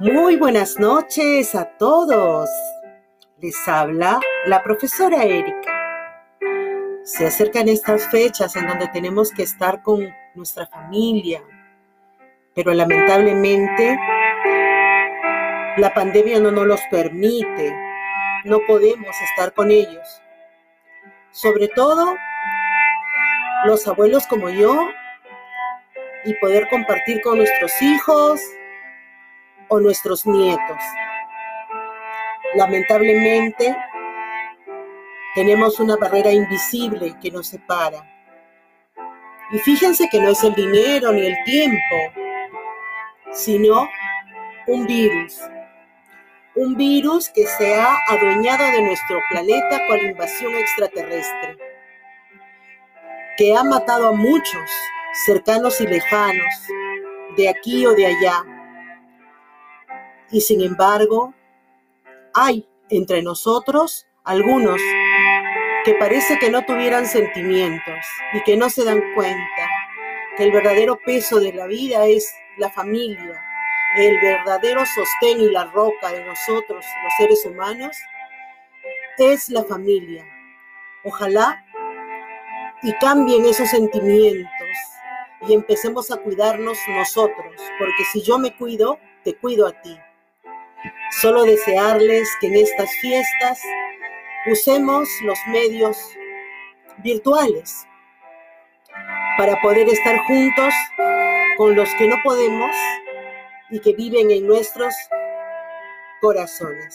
Muy buenas noches a todos. Les habla la profesora Erika. Se acercan estas fechas en donde tenemos que estar con nuestra familia, pero lamentablemente la pandemia no nos los permite. No podemos estar con ellos. Sobre todo los abuelos como yo y poder compartir con nuestros hijos, o nuestros nietos. Lamentablemente, tenemos una barrera invisible que nos separa. Y fíjense que no es el dinero ni el tiempo, sino un virus. Un virus que se ha adueñado de nuestro planeta con invasión extraterrestre, que ha matado a muchos, cercanos y lejanos, de aquí o de allá, y sin embargo, hay entre nosotros algunos que parece que no tuvieran sentimientos y que no se dan cuenta que el verdadero peso de la vida es la familia, el verdadero sostén y la roca de nosotros, los seres humanos, es la familia. Ojalá y cambien esos sentimientos y empecemos a cuidarnos nosotros, porque si yo me cuido, te cuido a ti. Solo desearles que en estas fiestas usemos los medios virtuales para poder estar juntos con los que no podemos y que viven en nuestros corazones.